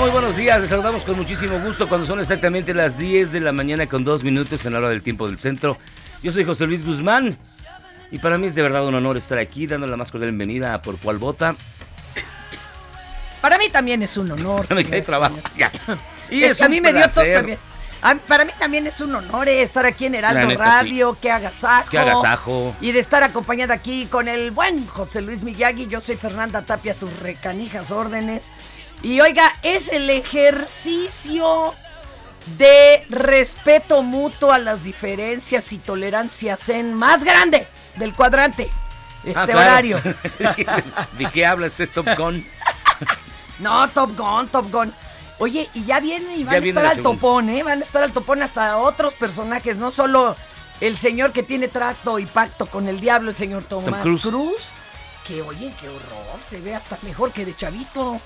Muy buenos días. Les saludamos con muchísimo gusto cuando son exactamente las 10 de la mañana con dos minutos en la hora del tiempo del centro. Yo soy José Luis Guzmán y para mí es de verdad un honor estar aquí dando la más cordial bienvenida a Por Cual Vota. Para mí también es un honor. Me trabajo. Ya. Y Es es que a mí me dio tos también. A- para mí también es un honor estar aquí en Heraldo neta, Radio, que agasajo. Qué agasajo. Y de estar acompañada aquí con el buen José Luis Miyagi. Yo soy Fernanda Tapia, sus recanijas órdenes. Y oiga, es el ejercicio de respeto mutuo a las diferencias y tolerancias en más grande del cuadrante. Este Ah, claro. horario. ¿De qué habla este Stop Gun? No, Top Gun, Top Gun. Oye, y ya viene y van Ya a estar al segunda. topón, ¿eh? Van a estar al topón hasta otros personajes, no solo el señor que tiene trato y pacto con el diablo, el señor Tomás. Cruz. Que oye, qué horror, se ve hasta mejor que de chavito.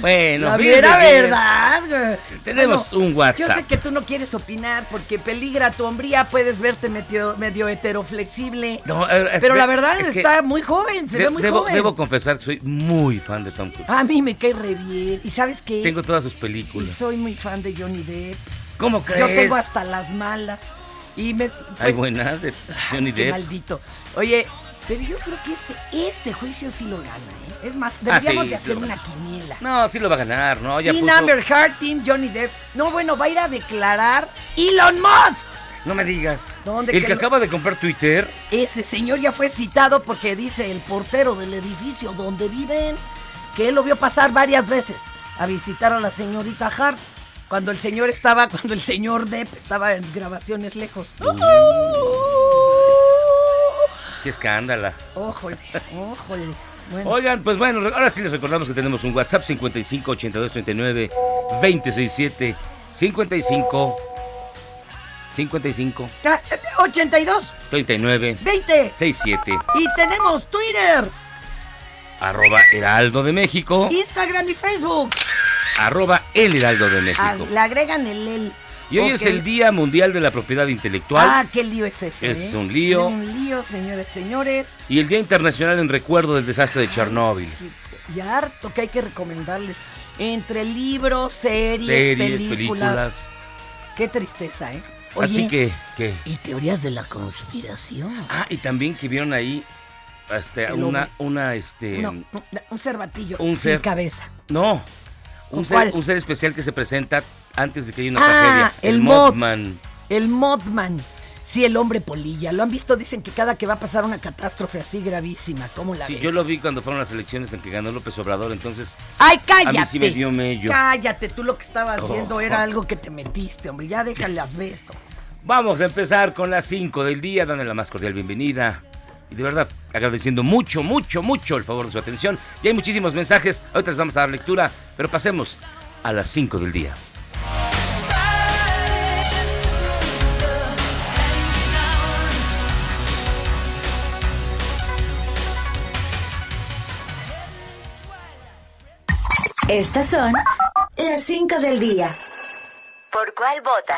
Bueno, La mera verdad. güey. Tenemos un Yo WhatsApp. sé que tú no quieres opinar porque peligra tu hombría, puedes verte medio, medio heteroflexible. No, es- pero la verdad es que está muy joven, se de- ve muy debo, joven. debo confesar que soy muy fan de Tom Cruise. A mí me cae re bien. ¿Y sabes qué? Tengo todas sus Y películas. soy muy fan de Johnny Depp. ¿Cómo crees? Yo tengo hasta las malas. Y me. Hay pues, buenas de Johnny qué Depp. maldito. Oye, pero yo creo que este, este juicio sí lo gana, ¿eh? Es más, deberíamos Ah, sí, de hacer una quiniela. No, sí lo va a ganar, ¿no? Ya Team puso- Amber Heard, Team Johnny Depp. No, bueno, va a ir a declarar Elon Musk. No me digas. ¿Dónde el que acaba de comprar Twitter. Ese señor ya fue citado porque dice el portero del edificio donde viven que él lo vio pasar varias veces a visitar a la señorita Hart cuando el señor estaba, cuando el señor Depp estaba en grabaciones lejos. Qué escándala. Ójole, ójole. Bueno, Oigan, pues bueno, ahora sí les recordamos que tenemos un WhatsApp 55 82 39 267 55 55 ah, eh, 82, 39 20. 67 Y tenemos Twitter, arroba Heraldo de México Instagram y Facebook. arroba El Heraldo de Ah, México. le agregan el el. Y hoy es el Día Mundial de la Propiedad Intelectual Ah, qué lío es ese. Es ¿eh? un lío. Un lío, señores, señores. y el Día Internacional en Recuerdo del Desastre de Chernóbil. Y harto que hay que recomendarles. Entre libros, series, Series, películas. películas. Qué tristeza, ¿eh? Así que, que. ¿Y teorías de la conspiración? Ah, y también que vieron ahí este, una, una, este, No, un, cervatillo un sin ser- cabeza. no, un ser, un ser especial que se presenta antes de que haya una Ah, tragedia. el mod. Mothman. El Mothman. Sí, el hombre polilla. ¿Lo han visto? Dicen que cada que va a pasar una catástrofe así gravísima. ¿Cómo la Sí, ves? yo lo vi cuando fueron las elecciones en que ganó López Obrador, entonces ¡Ay, cállate! A mí sí me dio mello. Cállate, tú lo que estabas Oh. viendo era algo que te metiste, hombre. Ya déjale asbesto. Vamos a empezar con las 5 del día, dando la más cordial bienvenida. Y de verdad, agradeciendo mucho, mucho, mucho el favor de su atención. Y hay muchísimos mensajes, ahorita les vamos a dar lectura, pero pasemos a las 5 del día. Estas son las 5 del día. ¿Por cuál vota?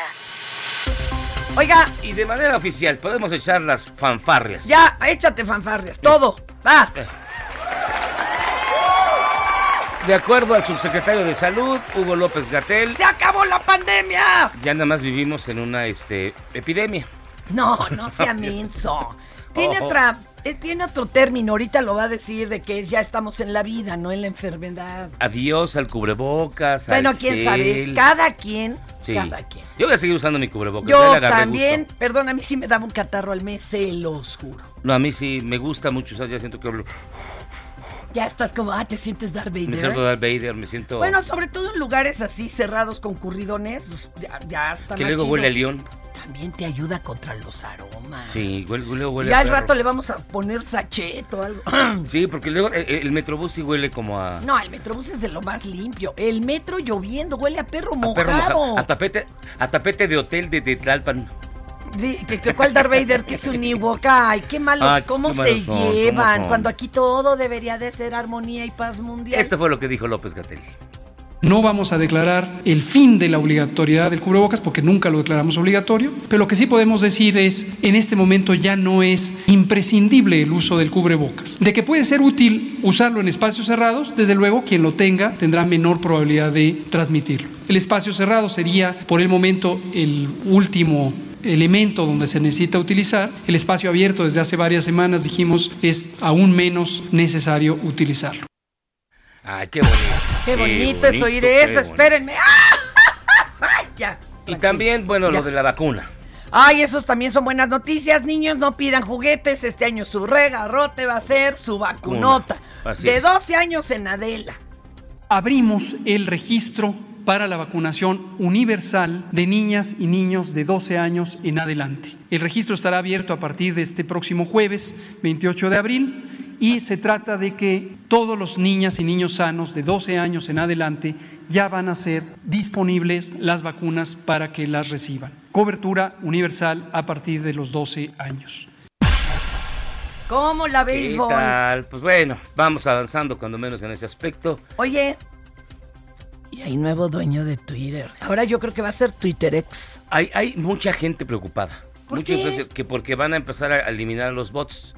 Oiga, Y de manera oficial, podemos echar las fanfarrias. ya, échate fanfarrias. Todo. Va. De acuerdo al subsecretario de Salud, Hugo López Gatel, ¡Se acabó la pandemia! ya nada más vivimos en una este, epidemia. No, no sea menso. Tiene otra, eh, tiene otro término, ahorita lo va a decir de que es ya estamos en la vida, no en la enfermedad. Adiós al cubrebocas. Bueno, al quién gel. sabe, cada quien, Sí. cada quien. Yo voy a seguir usando mi cubrebocas. Yo también, gusto. perdón, a mí sí me daba un catarro al mes, se los juro. No, a mí sí me gusta mucho usar, ya siento que hablo. Ya estás como, ah, te sientes Darth Vader. Me siento Darth Vader, me siento. Bueno, sobre todo en lugares así cerrados con curridones, pues ya, ya está que luego huele a león. También te ayuda contra los aromas. Sí, huele, huele, huele ya al rato le vamos a poner sachet o algo. Sí, porque luego eh, el, metrobús sí huele como a. No, el metrobús es de lo más limpio. El metro lloviendo, huele a perro a mojado. perro mojado, a tapete, a tapete de hotel de, de Tlalpan. Que, que ¿Cuál Darth Vader? Que es un Ewok. Ay, qué malos, Ay, cómo qué se son, llevan. Cuando aquí todo debería de ser armonía y paz mundial. Esto fue lo que dijo López Gatel. No vamos a declarar el fin de la obligatoriedad del cubrebocas porque nunca lo declaramos obligatorio, pero lo que sí podemos decir es, en este momento ya no es imprescindible el uso del cubrebocas. De que puede ser útil usarlo en espacios cerrados, desde luego quien lo tenga tendrá menor probabilidad de transmitirlo. El espacio cerrado sería por el momento el último elemento donde se necesita utilizar. El espacio abierto desde hace varias semanas dijimos es aún menos necesario utilizarlo. Ay, qué bonito. Qué bonito es oír eso, espérenme. ¡Ah! Ay, ya. Y también, bueno, Ya. lo de la vacuna. Ay, esos también son buenas noticias. Niños, no pidan juguetes. Este año su regarrote va a ser su vacunota. Así de es. 12 años en Adela. abrimos el registro para la vacunación universal de niñas y niños de 12 años en adelante. El registro estará abierto a partir de este próximo jueves 28 de abril y se trata de que todos los niñas y niños sanos de 12 años en adelante ya van a ser disponibles las vacunas para que las reciban. Cobertura universal a partir de los 12 años. ¿Cómo la ¿Qué béisbol? tal? Pues bueno, vamos avanzando cuando menos en ese aspecto. Oye, y hay nuevo dueño de Twitter. Ahora yo creo que va a ser TwitterX. Hay, hay mucha gente preocupada. ¿Por Mucha qué? que porque van a empezar a eliminar a los bots.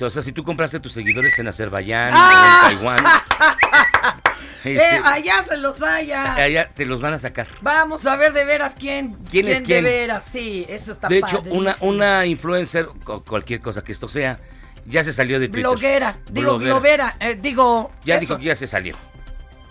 O sea, si tú compraste tus seguidores en Azerbaiyán ¡Ah! en Taiwán, este, eh, allá se los haya. allá te los van a sacar. Vamos a ver de veras quién. ¿Quién es quién? de veras, sí, eso está De hecho, una, padrísimo. una influencer, cualquier cosa que esto sea, ya se salió de Twitter. Bloguera, digo, Bloguera. globera, eh, digo. Ya eso. dijo que ya se salió.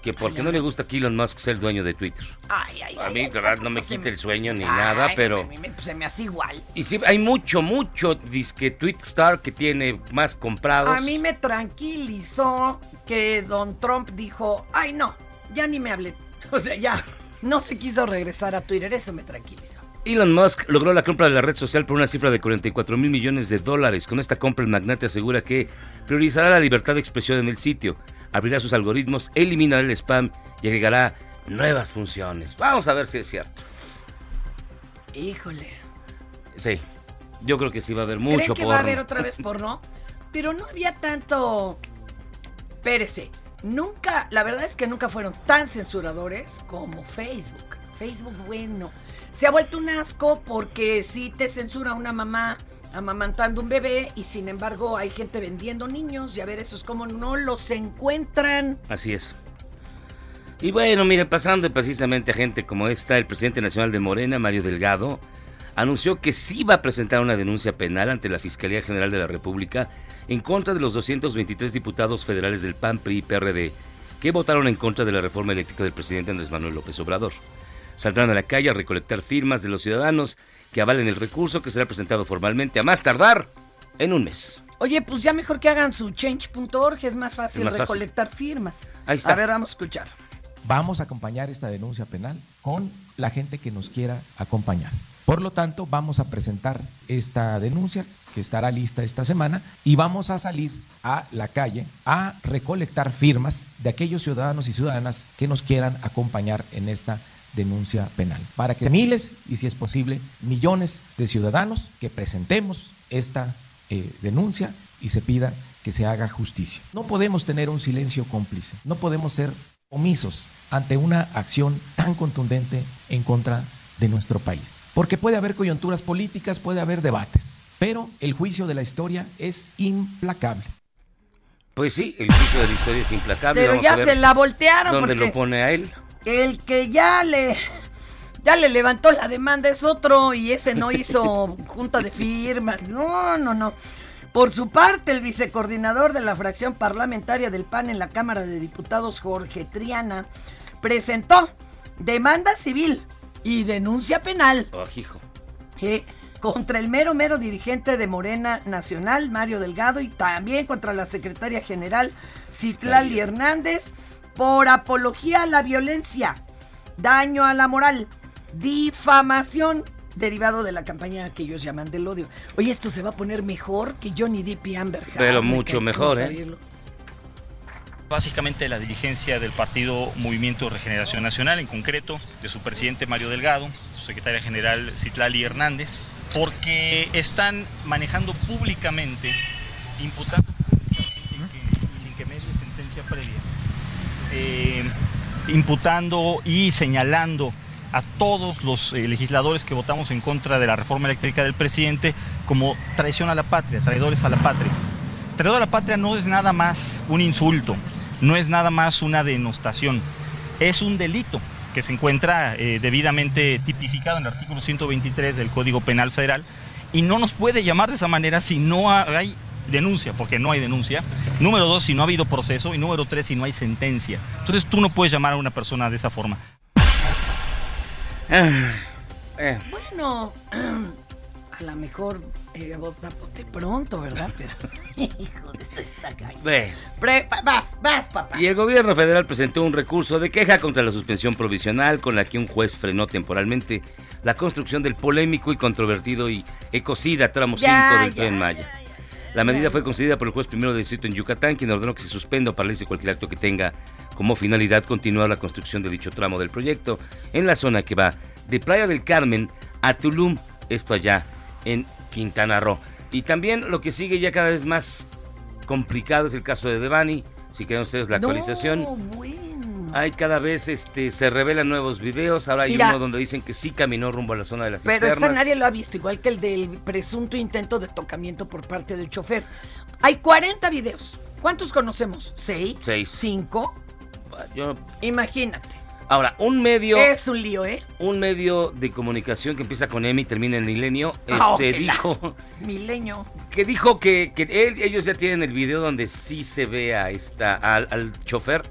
Que porque no le gusta que Elon Musk sea el dueño de Twitter. Ay, ay, A mí, ay, verdad, no me se quita el sueño ni nada, pero... a mí me- se me hace igual. Y sí, hay mucho, mucho disque Twitstar que tiene más comprados. A mí me tranquilizó que Don Trump dijo, ay no, ya ni me hablen. O sea, ya, no se quiso regresar a Twitter, eso me tranquilizó. Elon Musk logró la compra de la red social por una cifra de 44 mil millones de dólares. Con esta compra, el magnate asegura que priorizará la libertad de expresión en el sitio, abrirá sus algoritmos, eliminará el spam y agregará nuevas funciones. Vamos a ver si es cierto. Híjole. Sí, yo creo que sí va a haber ¿Creen mucho que porno. va a haber otra vez porno? Pero no había tanto... Espérese, nunca, la verdad es que nunca fueron tan censuradores como Facebook. Facebook, bueno, se ha vuelto un asco porque sí te censura una mamá amamantando un bebé y sin embargo hay gente vendiendo niños y a ver, eso es como no los encuentran. Así es. Y bueno, mire, pasando precisamente a gente como esta, el presidente nacional de Morena, Mario Delgado, anunció que sí va a presentar una denuncia penal ante la Fiscalía General de la República en contra de los 223 diputados federales del PAN, PRI y PRD que votaron en contra de la reforma eléctrica del presidente Andrés Manuel López Obrador. Saldrán a la calle a recolectar firmas de los ciudadanos que avalen el recurso que será presentado formalmente a más tardar en un mes. Oye, pues ya mejor que hagan su change.org, es más fácil Es más fácil. recolectar firmas. Ahí está. A ver, vamos a escuchar. Vamos a acompañar esta denuncia penal con la gente que nos quiera acompañar. Por lo tanto, vamos a presentar esta denuncia que estará lista esta semana y vamos a salir a la calle a recolectar firmas de aquellos ciudadanos y ciudadanas que nos quieran acompañar en esta denuncia penal. Para que miles y si es posible millones de ciudadanos que presentemos esta eh, denuncia y se pida que se haga justicia. No podemos tener un silencio cómplice, no podemos ser omisos ante una acción tan contundente en contra de nuestro país. Porque puede haber coyunturas políticas, puede haber debates, pero el juicio de la historia es implacable. Pues sí, el juicio de la historia es implacable. Pero Vamos ya a ver se la voltearon ¿Dónde porque lo pone a él? El que ya le ya le levantó la demanda es otro y ese no hizo junta de firmas. No, no, no. Por su parte, el vicecoordinador de la fracción parlamentaria del PAN en la Cámara de Diputados, Jorge Triana, presentó demanda civil y denuncia penal Oh, hijo. eh, contra el mero mero dirigente de Morena Nacional, Mario Delgado, y también contra la secretaria general Citlali Hernández por apología a la violencia, daño a la moral, difamación derivado de la campaña que ellos llaman del odio. Oye, esto se va a poner mejor que Johnny Depp y Amber Heard. Pero Me mucho mejor, ¿eh? Básicamente la dirigencia del partido Movimiento Regeneración Nacional, en concreto de su presidente Mario Delgado, su secretaria general Citlali Hernández, porque están manejando públicamente, imputando públicamente que- sin que medie sentencia previa, eh, imputando y señalando a todos los eh, legisladores que votamos en contra de la reforma eléctrica del presidente como traición a la patria, traidores a la patria. Traidor a la patria no es nada más un insulto, no es nada más una denostación, es un delito que se encuentra eh, debidamente tipificado en el artículo 123 del Código Penal Federal y no nos puede llamar de esa manera si no hay denuncia, porque no hay denuncia. Número dos, si no ha habido proceso. Y número tres, si no hay sentencia. Entonces tú no puedes llamar a una persona de esa forma. Ah, eh, Bueno, a lo mejor eh, bote pronto, ¿verdad? Pero, hijo, eso está bueno. Pre- vas, vas, papá. Y el gobierno federal presentó un recurso de queja contra la suspensión provisional con la que un juez frenó temporalmente la construcción del polémico y controvertido y ecocida tramo 5 Ya, del ya, Tren Maya. ya, ya. La medida fue concedida por el juez primero de distrito en Yucatán, quien ordenó que se suspenda o paralice cualquier acto que tenga como finalidad continuar la construcción de dicho tramo del proyecto en la zona que va de Playa del Carmen a Tulum, esto allá en Quintana Roo. Y también lo que sigue ya cada vez más complicado es el caso de Devani. Si quieren ustedes la No, actualización. bueno. Hay cada vez este se revelan nuevos videos. Ahora hay Mira. uno donde dicen que sí caminó rumbo a la zona de las Pero ese nadie lo ha visto, igual que el del presunto intento de tocamiento por parte del chofer. Hay 40 videos. ¿Cuántos conocemos? ¿Seis? Seis. ¿Cinco? Yo- Imagínate. ahora, un medio Es un lío, ¿eh? un medio de comunicación que empieza con M y termina en Milenio, Ah, este la- dijo Milenio. que dijo que, que él- ellos ya tienen el video donde sí se ve a esta, al, al chofer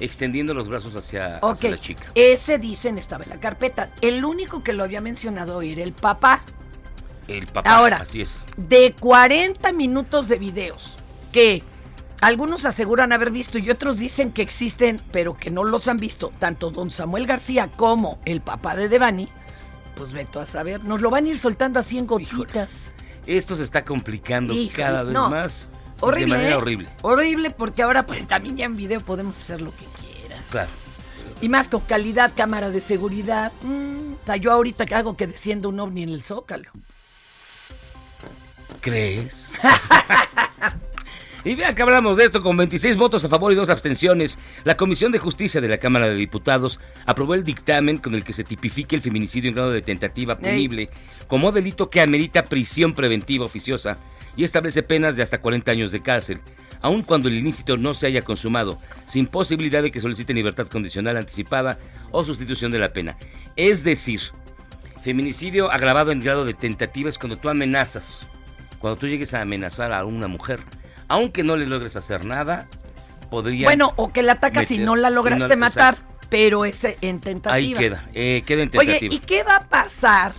extendiendo los brazos hacia, hacia la chica. ese dicen estaba en la carpeta. El único que lo había mencionado era el papá. El papá, Ahora. así es. De 40 minutos de videos que algunos aseguran haber visto y otros dicen que existen, pero que no los han visto, tanto don Samuel García como el papá de Devani, pues veto a saber, nos lo van a ir soltando así en gotitas. Esto se está complicando Híjole, cada vez no. más Horrible. de manera ¿eh? horrible. Horrible porque ahora pues también ya en video podemos hacer lo que quieras. Claro. Y más con calidad, cámara de seguridad. Mm, yo ahorita que hago que descienda un ovni en el zócalo. ¿Crees? y vea que hablamos de esto con 26 votos a favor y dos abstenciones. La Comisión de Justicia de la Cámara de Diputados aprobó el dictamen con el que se tipifique el feminicidio en grado de tentativa punible como delito que amerita prisión preventiva oficiosa y establece penas de hasta 40 años de cárcel, aun cuando el ilícito no se haya consumado, sin posibilidad de que solicite libertad condicional anticipada o sustitución de la pena. Es decir, feminicidio agravado en grado de tentativa es cuando tú amenazas, cuando tú llegues a amenazar a una mujer, aunque no le logres hacer nada, podría... Bueno, o que la atacas y meter- no la y lograste no- matar, exacto. pero es en tentativa. Ahí queda, eh, queda en Oye, tentativa. ¿y qué va a pasar?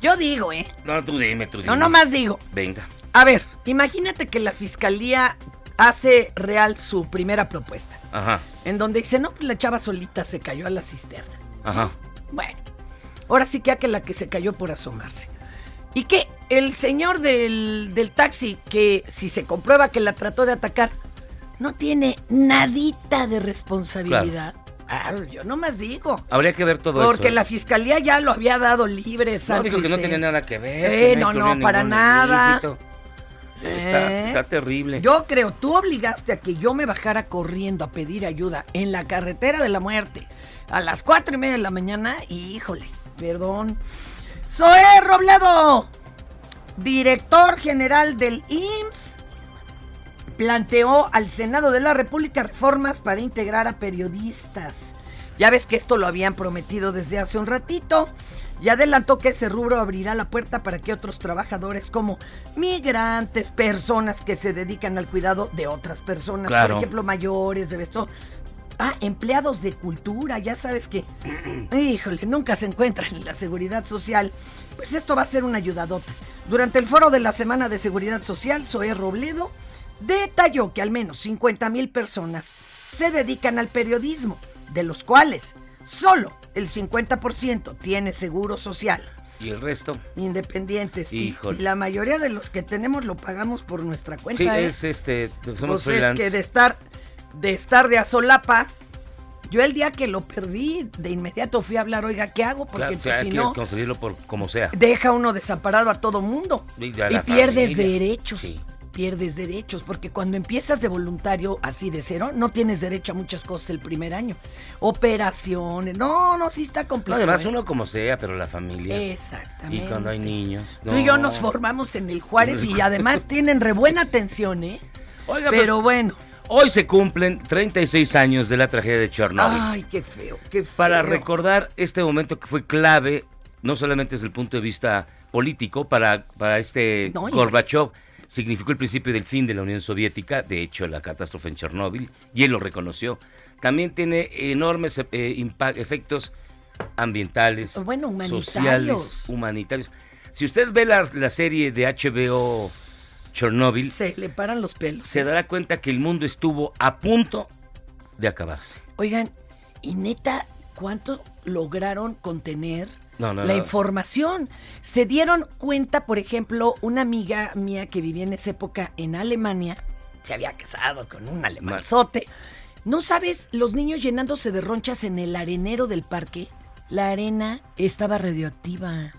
Yo digo, ¿eh? No, tú dime, tú dime. No, nomás digo. Venga. A ver, imagínate que la fiscalía hace real su primera propuesta, Ajá, en donde dice, no, pues la chava solita se cayó a la cisterna. ajá. Bueno, ahora sí que a que la que se cayó por asomarse. Y que el señor del, del taxi, que si se comprueba que la trató de atacar, no tiene nadita de responsabilidad. Ah, yo nomás digo. Habría que ver todo Porque eso. la fiscalía ya lo había dado libre, No santo dijo que no tenía nada que ver. Eh, que no, no, para nada. ilícito. Está, Eh. está terrible. Yo creo, tú obligaste a que yo me bajara corriendo a pedir ayuda en la carretera de la muerte a las cuatro y media de la mañana. Híjole, perdón. Zoé Robledo, director general del IMSS, planteó al Senado de la República reformas para integrar a periodistas. Ya ves que esto lo habían prometido desde hace un ratito. Y adelantó que ese rubro abrirá la puerta para que otros trabajadores como migrantes, personas que se dedican al cuidado de otras personas, Claro. por ejemplo, mayores, de esto. Ah, empleados de cultura, ya sabes que, híjole, nunca se encuentran en la seguridad social. Pues esto va a ser una ayudadota. Durante el foro de la Semana de Seguridad Social, Zoé Robledo detalló que al menos 50 mil personas se dedican al periodismo, de los cuales solo el 50% tiene seguro social. ¿Y el resto? Independientes. Y- Híjole. Y la mayoría de los que tenemos lo pagamos por nuestra cuenta. Sí, ¿eh? es este. Somos Pues es que de estar, de estar de azolapa, yo el día que lo perdí, de inmediato fui a hablar, oiga, ¿qué hago? Porque Claro, o sea, pues, hay si que no, conseguirlo por como sea. deja uno desamparado a todo mundo. Y Y pierdes familia. derechos. Pierdes derechos, porque cuando empiezas de voluntario así de cero, no tienes derecho a muchas cosas el primer año. Operaciones, no, no, sí está No, complejo. además ¿eh? uno como sea, pero la familia. Exactamente. Y cuando hay niños. Tú y yo no. nos formamos en el Juárez y además tienen re buena atención, ¿eh? Oiga, Pero pues, bueno. Hoy se cumplen 36 años de la tragedia de Chernobyl. Ay, qué feo, qué feo. para recordar este momento que fue clave, no solamente desde el punto de vista político, para, para este No, Gorbachev, significó el principio del fin de la Unión Soviética, de hecho la catástrofe en Chernóbil, y él lo reconoció. También tiene enormes eh, efectos ambientales, Bueno, humanitarios. sociales, humanitarios. Si usted ve la, la serie de HBO Chernobyl, Se le paran los pelos. se dará cuenta que el mundo estuvo a punto de acabarse. Oigan, y neta, ¿cuánto lograron contener No, no, la información? Se dieron cuenta, por ejemplo, una amiga mía que vivía en esa época en Alemania, se había casado con un alemanzote. ¿No sabes los niños llenándose de ronchas en el arenero del parque? La arena estaba radioactiva.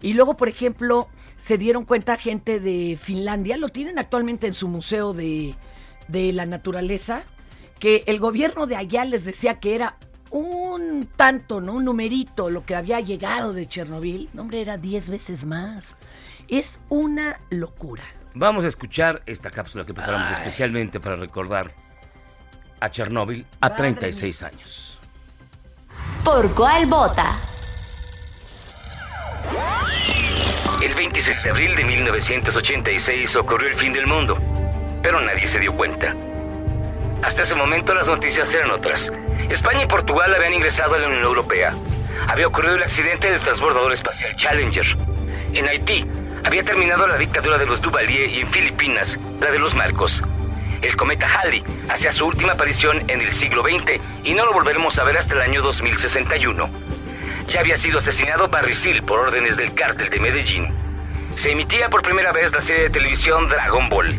Y luego, por ejemplo, se dieron cuenta gente de Finlandia, lo tienen actualmente en su museo de, de la naturaleza, que el gobierno de allá les decía que era un tanto, ¿no? Un numerito, lo que había llegado de Chernobyl. No, hombre, era 10 veces más. Es una locura. Vamos a escuchar esta cápsula que preparamos Ay. especialmente para recordar a Chernóbil a Madre 36 años. ¿Por cuál vota? El 26 de abril de 1986 ocurrió el fin del mundo, pero nadie se dio cuenta. Hasta ese momento las noticias eran otras. España y Portugal habían ingresado a la Unión Europea. Había ocurrido el accidente del transbordador espacial Challenger. En Haití había terminado la dictadura de los Duvalier y en Filipinas la de los Marcos. El cometa Halley hacía su última aparición en el siglo XX y no lo volveremos a ver hasta el año 2061. Ya había sido asesinado Barry Seal por órdenes del cártel de Medellín. Se emitía por primera vez la serie de televisión Dragon Ball.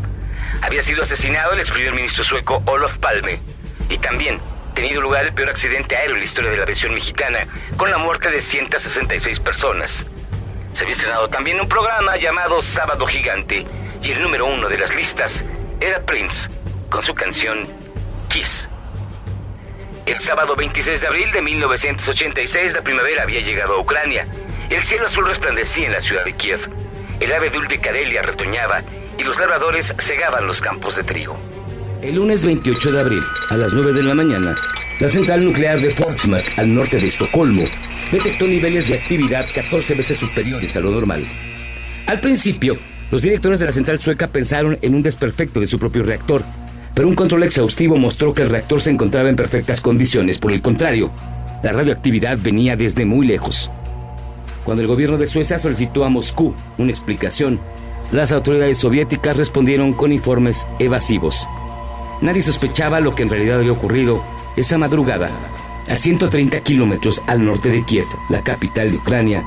Había sido asesinado el ex primer ministro sueco Olof Palme. Y también tenido lugar el peor accidente aéreo en la historia de la aviación mexicana, con la muerte de 166 personas. Se había estrenado también un programa llamado Sábado Gigante, y el número uno de las listas era Prince, con su canción Kiss. El sábado 26 de abril de 1986 la primavera había llegado a Ucrania. El cielo azul resplandecía en la ciudad de Kiev. El ave dul de Karelia retoñaba y los labradores segaban los campos de trigo. El lunes 28 de abril, a las 9 de la mañana, la central nuclear de Forsmark, al norte de Estocolmo, detectó niveles de actividad 14 veces superiores a lo normal. Al principio, Los directores de la central sueca pensaron en un desperfecto de su propio reactor, pero un control exhaustivo mostró que el reactor se encontraba en perfectas condiciones. Por el contrario, la radioactividad venía desde muy lejos. Cuando el gobierno de Suecia solicitó a Moscú una explicación, las autoridades soviéticas respondieron con informes evasivos. Nadie sospechaba lo que en realidad había ocurrido esa madrugada, a 130 kilómetros al norte de Kiev, la capital de Ucrania,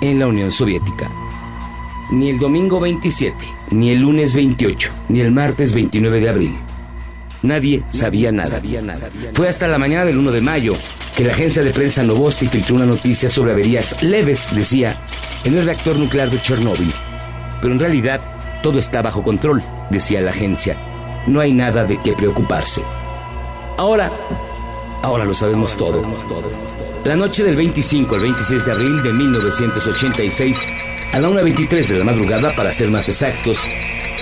en la Unión Soviética. Ni el domingo 27, ni el lunes 28, ni el martes 29 de abril. Nadie sabía nada. Fue hasta la mañana del 1 de mayo que la agencia de prensa Novosti filtró una noticia sobre averías leves, decía, en el reactor nuclear de Chernóbil. Pero en realidad todo está bajo control, decía la agencia. No hay nada de qué preocuparse. Ahora, ahora lo sabemos todo. La noche del 25 al 26 de abril de 1986, a la 1.23 de la madrugada, para ser más exactos,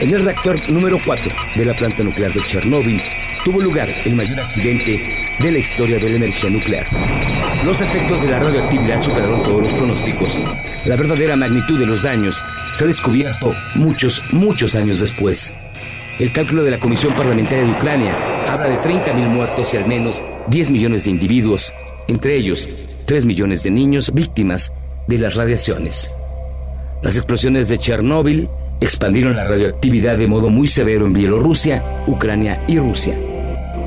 en el reactor número 4 de la planta nuclear de Chernóbil tuvo lugar el mayor accidente de la historia de la energía nuclear. Los efectos de la radioactividad superaron todos los pronósticos. La verdadera magnitud de los daños se ha descubierto muchos, muchos años después. El cálculo de la Comisión Parlamentaria de Ucrania habla de 30.000 muertos y al menos 10 millones de individuos, entre ellos 3 millones de niños víctimas de las radiaciones. Las explosiones de Chernóbil expandieron la radioactividad de modo muy severo en Bielorrusia, Ucrania y Rusia.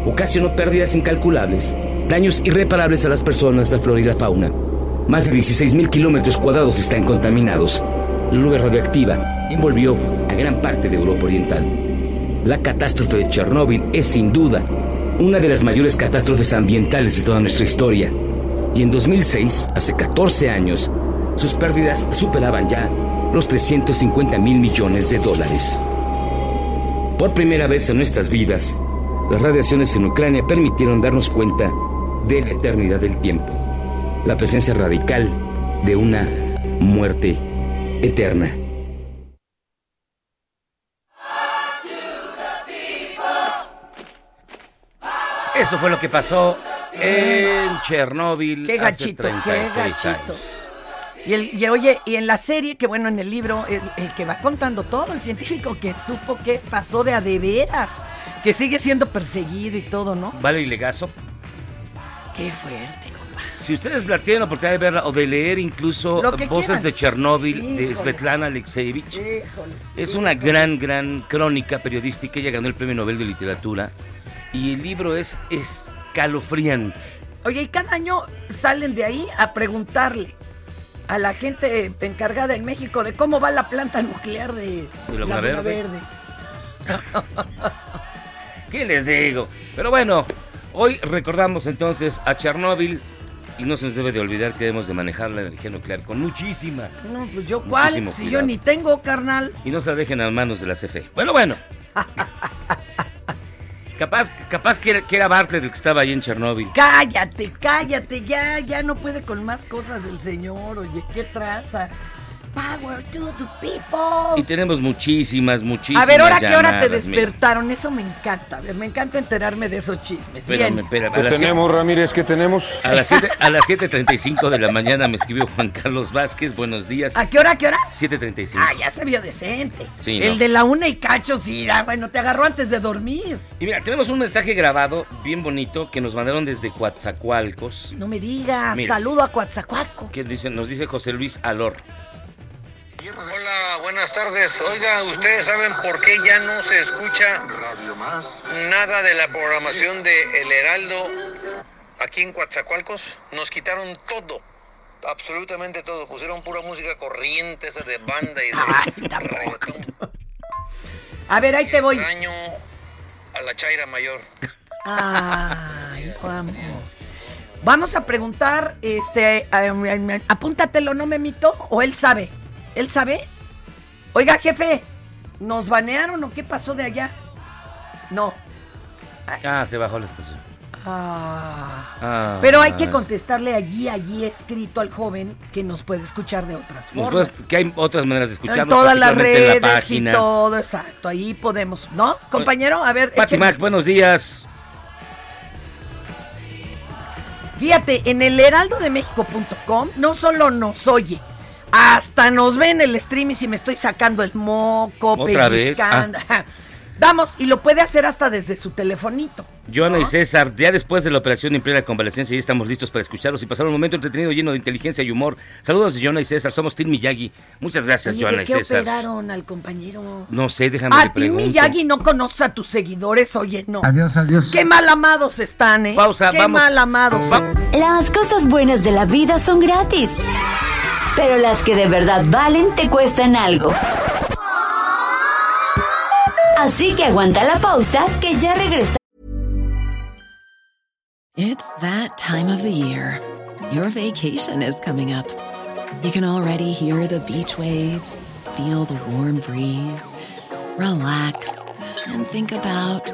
Ocasionó pérdidas incalculables, daños irreparables a las personas, la flora y la fauna. Más de 16.000 kilómetros cuadrados están contaminados. La nube radioactiva envolvió a gran parte de Europa Oriental. La catástrofe de Chernóbil es sin duda una de las mayores catástrofes ambientales de toda nuestra historia. Y en 2006, hace 14 años, sus pérdidas superaban ya los 350 mil millones de dólares. Por primera vez en nuestras vidas, las radiaciones en Ucrania permitieron darnos cuenta de la eternidad del tiempo, la presencia radical de una muerte eterna. Eso fue lo que pasó en Chernóbil Qué hace gachito, 36 qué gachito. años. Y, el, y oye, y en la serie, que bueno, en el libro, el, el que va contando todo, el científico que supo que pasó de a de veras, que sigue siendo perseguido y todo, ¿no? Vale y Legazo. Qué fuerte, compa. Si ustedes tienen la oportunidad de verla o de leer incluso Voces quieran. de Chernóbil de. Svetlana Alexeyevich, Híjole, es una gran, gran crónica periodística. Ella ganó el Premio Nobel de Literatura y el libro es escalofriante. Oye, y cada año salen de ahí a preguntarle a la gente encargada en México de cómo va la planta nuclear de, De Laguna Verde. ¿Qué les digo? Pero bueno, hoy recordamos entonces a Chernóbil y no se nos debe de olvidar que debemos de manejar la energía nuclear con muchísima No, pues yo cuál, si cuidado. yo ni tengo, carnal. y no se la dejen a manos de la CFE. Bueno, bueno. capaz, capaz que era, que era que estaba ahí en Chernóbil. Cállate, cállate, ya, ya no puede con más cosas el señor, oye, qué traza. Power to the people. Y tenemos muchísimas, muchísimas A ver, ¿ahora qué hora te mira. despertaron? Eso me encanta. A ver, me encanta enterarme de esos chismes. Espérame, Bien. espérame, ¿Qué tenemos, Ramírez? ¿Qué tenemos? A las siete- a las 7.35 de la mañana me escribió Juan Carlos Vázquez. Buenos días. ¿A qué hora, qué hora? 7.35. Ah, ya se vio decente. Sí, El no. de la una y cacho, sí, ah, bueno, te agarró antes de dormir. Y mira, tenemos un mensaje grabado bien bonito que nos mandaron desde Coatzacoalcos. No me digas, Mira. saludo a Coatzacoalco. Que dice, nos dice José Luis Alor. Hola, buenas tardes. Oiga, ¿ustedes saben por qué ya no se escucha nada de la programación de El Heraldo aquí en Coatzacoalcos? Nos quitaron todo, absolutamente todo. Pusieron pura música corriente, esa de banda y de reggaetón. A ver, ahí te voy. Extraño a la Chaira Mayor. Ay, vamos. Vamos a preguntar, este, apúntatelo, ¿no, Memito? ¿O él sabe? ¿Él sabe? Oiga, jefe, ¿nos banearon o qué pasó de allá? No. Ah, se bajó la estación. Ah. Ah. Pero hay que contestarle allí, allí escrito al joven que nos puede escuchar de otras formas. puedes- que hay otras maneras de escucharnos. en todas las redes la y todo, exacto. Ahí podemos, ¿no? Compañero, a ver. Pati. Mac, buenos días. Fíjate, en el heraldodemexico.com no solo nos oye, Hasta nos ven el stream y si me estoy sacando el moco, ¿Otra vez? pellizcando. Vamos, y lo puede hacer hasta desde su telefonito. Joana y César, ya después de la operación en plena convalecencia, ya estamos listos para escucharlos y pasar un momento entretenido lleno de inteligencia y humor. Saludos de Joana y César, somos Tim Miyagi. Muchas gracias, Oye, Joana ¿de y qué César. operaron al compañero? No sé, déjame A le ti, pregunto. Miyagi, no conoces a tus seguidores, oye, no. Adiós, adiós. Qué mal amados están, ¿eh? Pausa, Qué vamos. mal amados. Las cosas buenas de la vida son gratis. Pero las que de verdad valen te cuestan algo. Así que aguanta la pausa que ya. It's that time of the year. Your vacation is coming up. You can already hear the beach waves, feel the warm breeze, relax, and think about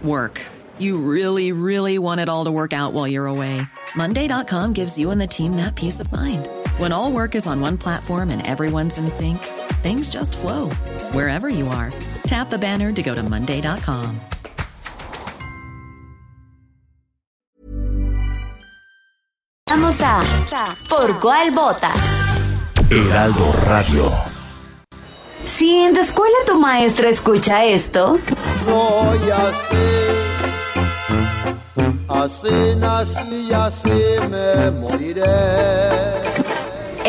work. You really, really want it all to work out while you're away. Monday.com gives you and the team that peace of mind. When all work is on one platform and everyone's in sync, things just flow wherever you are. Tap the banner to go to Monday.com. Vamos a ¿Por cuál vota? Heraldo Radio. Si en tu escuela tu maestra escucha esto, Soy así, así nací y así me moriré.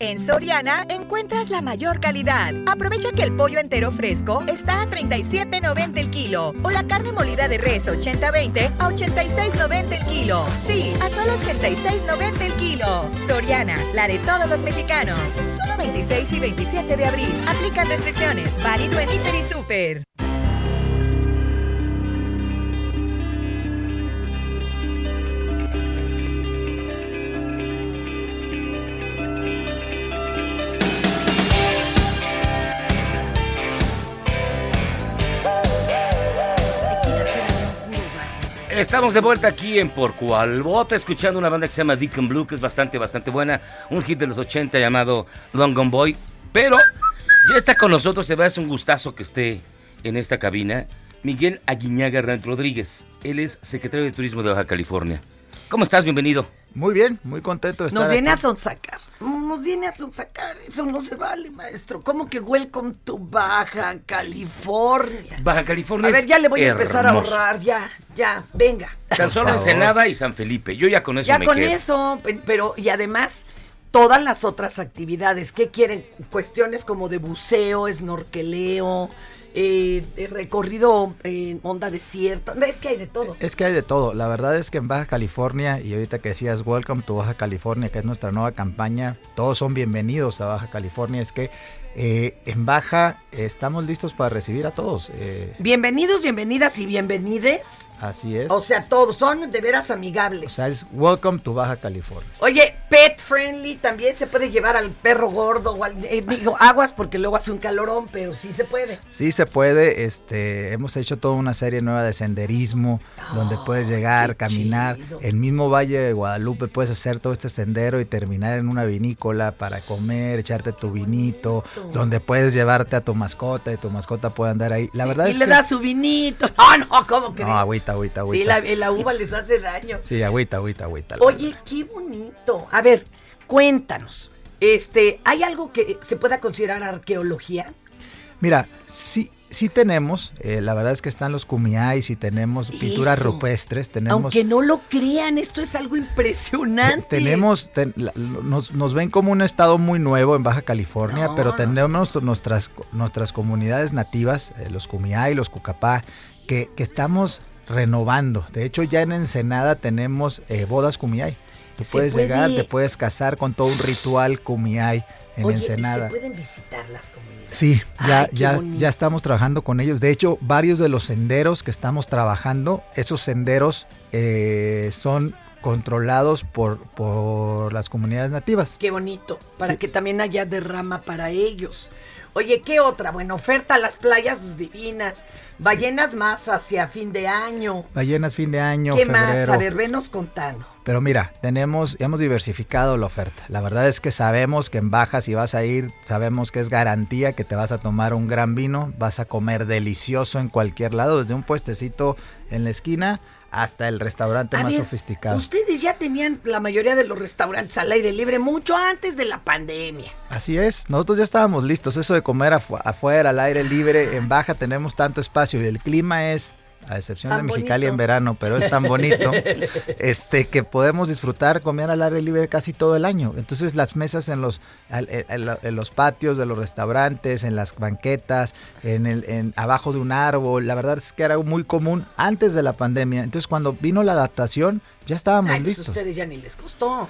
En Soriana encuentras la mayor calidad. Aprovecha que el pollo entero fresco está a 37.90 el kilo o la carne molida de res 80-20 a 86.90 el kilo. Sí, a solo 86.90 el kilo. Soriana, la de todos los mexicanos. Solo 26 y 27 de abril. Aplican restricciones. Válido en Hiper y Super. Estamos de vuelta aquí en Por Cual Vota, escuchando una banda que se llama Deacon Blue, que es bastante, bastante buena. Un hit de los 80 llamado Long Gone Boy. Pero ya está con nosotros, se va a un gustazo que esté en esta cabina. Miguel Aguiñaga Rant Rodríguez. Él es secretario de Turismo de Baja California. ¿Cómo estás? Bienvenido. Muy bien, muy contento de estar Nos viene a sonsacar. Nos viene a sonsacar. Eso no se vale, maestro. ¿Cómo que welcome to Baja California? Baja California A ver, ya le voy a empezar a ahorrar. Ya, ya, venga. Tan solo. Ensenada y San Felipe. Yo ya con eso Ya me con quedo. eso, pe- pero y además todas las otras actividades, ¿qué quieren? Cuestiones como de buceo, snorkeleo, eh, recorrido en onda desierto, es que hay de todo. Es que hay de todo. La verdad es que en Baja California, y ahorita que decías Welcome to Baja California, que es nuestra nueva campaña, todos son bienvenidos a Baja California. Es que eh, en Baja eh, estamos listos para recibir a todos. eh, Bienvenidos, bienvenidas y bienvenides. Así es. O sea, todos son de veras amigables. O sea, es Welcome to Baja California. Oye, pet friendly también se puede llevar al perro gordo o al eh, digo aguas porque luego hace un calorón, pero sí se puede. Sí se puede, este, hemos hecho toda una serie nueva de senderismo, donde puedes llegar, caminar, el mismo Valle de Guadalupe, puedes hacer todo este sendero y terminar en una vinícola para comer, echarte tu vinito, donde puedes llevarte a tu mascota y tu mascota puede andar ahí. La verdad y es le que... da su vinito. No, no, ¿cómo crees? No, agüita, agüita, Sí, agüita. la, la uva les hace daño. Sí, agüita, agüita, agüita. Oye, qué bonito. A ver, cuéntanos. Este, ¿hay algo que se pueda considerar arqueología? Mira, sí, sí tenemos, eh, la verdad es que están los cumiais y tenemos pinturas Eso. rupestres, tenemos... Aunque no lo crean, esto es algo impresionante. Tenemos, ten- la- nos, nos ven como un estado muy nuevo en Baja California, No, pero no. tenemos nuestras, nuestras comunidades nativas, eh, los Cumiay, los Cucapá, que, que estamos renovando. De hecho, ya en Ensenada tenemos eh, bodas Cumiay. Tú puedes llegar, te puedes casar con todo un ritual kumiai en Oye, ¿y Ensenada. se pueden visitar las comunidades. Sí, ya, Ay, ya, ya estamos trabajando con ellos. De hecho, varios de los senderos que estamos trabajando, esos senderos eh, son controlados por, por las comunidades nativas. Qué bonito, para que también haya derrama para ellos. Oye, ¿qué otra? Bueno, oferta a las playas pues, divinas, ballenas más hacia fin de año. Ballenas fin de año, ¿Qué más? A ver, venos contando. Pero mira, tenemos, hemos diversificado la oferta. La verdad es que sabemos que en Baja si vas a ir, sabemos que es garantía que te vas a tomar un gran vino, vas a comer delicioso en cualquier lado, desde un puestecito en la esquina hasta el restaurante A más ver, sofisticado. Ustedes ya tenían la mayoría de los restaurantes al aire libre mucho antes de la pandemia. Así es, nosotros ya estábamos listos. Eso de comer afu- afuera, al aire libre, en Baja tenemos tanto espacio y el clima es, a excepción Tan de Mexicali bonito. en verano, pero es tan bonito, este que podemos disfrutar comer al aire libre casi todo el año. Entonces las mesas en los, al- en, en la- en los patios de los restaurantes, en las banquetas, en el, en, abajo de un árbol, la verdad es que era muy común antes de la pandemia. Entonces cuando vino la adaptación, ya estábamos Ay, pues listos. ustedes ya ni les costó.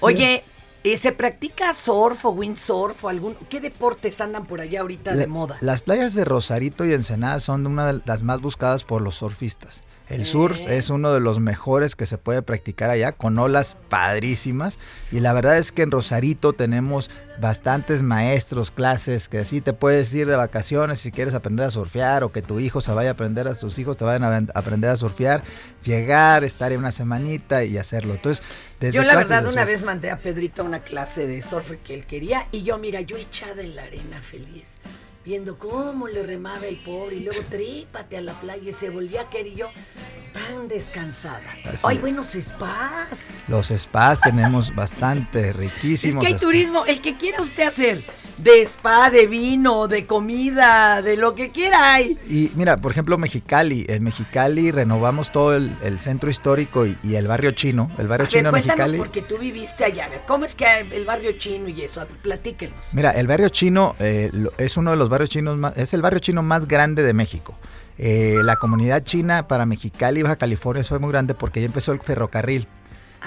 Oye, ¿y ¿se practica surf o windsurf o algún... ¿Qué deportes andan por allá ahorita de moda? Las playas de Rosarito y Ensenada son una de las más buscadas por los surfistas. El surf es uno de los mejores que se puede practicar allá, con olas padrísimas. Y la verdad es que en Rosarito tenemos bastantes maestros, clases, que así te puedes ir de vacaciones si quieres aprender a surfear o que tu hijo se vaya a aprender, a tus hijos te vayan a aprender a surfear, llegar, estar en una semanita y hacerlo. Entonces, desde Yo la verdad una vez mandé a Pedrito a una clase de surf que él quería y yo mira, yo echada en la arena feliz, viendo cómo le remaba el pobre y luego trépate a la playa y se volvía a caer y yo tan descansada. Así Ay, es. buenos spas. Los spas tenemos bastante Es riquísimos. que hay spas. turismo, el que quiera usted hacer, de spa, de vino, de comida, de lo que quiera hay. Y mira, por ejemplo, Mexicali. En Mexicali renovamos todo el, el centro histórico y, y el barrio chino. El barrio A ver, chino de Mexicali. porque tú viviste allá. ¿cómo es que el barrio chino y eso? A ver, platíquenos. Mira, el barrio chino eh, es uno de los barrios es el barrio chino más grande de México. Eh, la comunidad china para Mexicali y Baja California fue muy grande porque ya empezó el ferrocarril.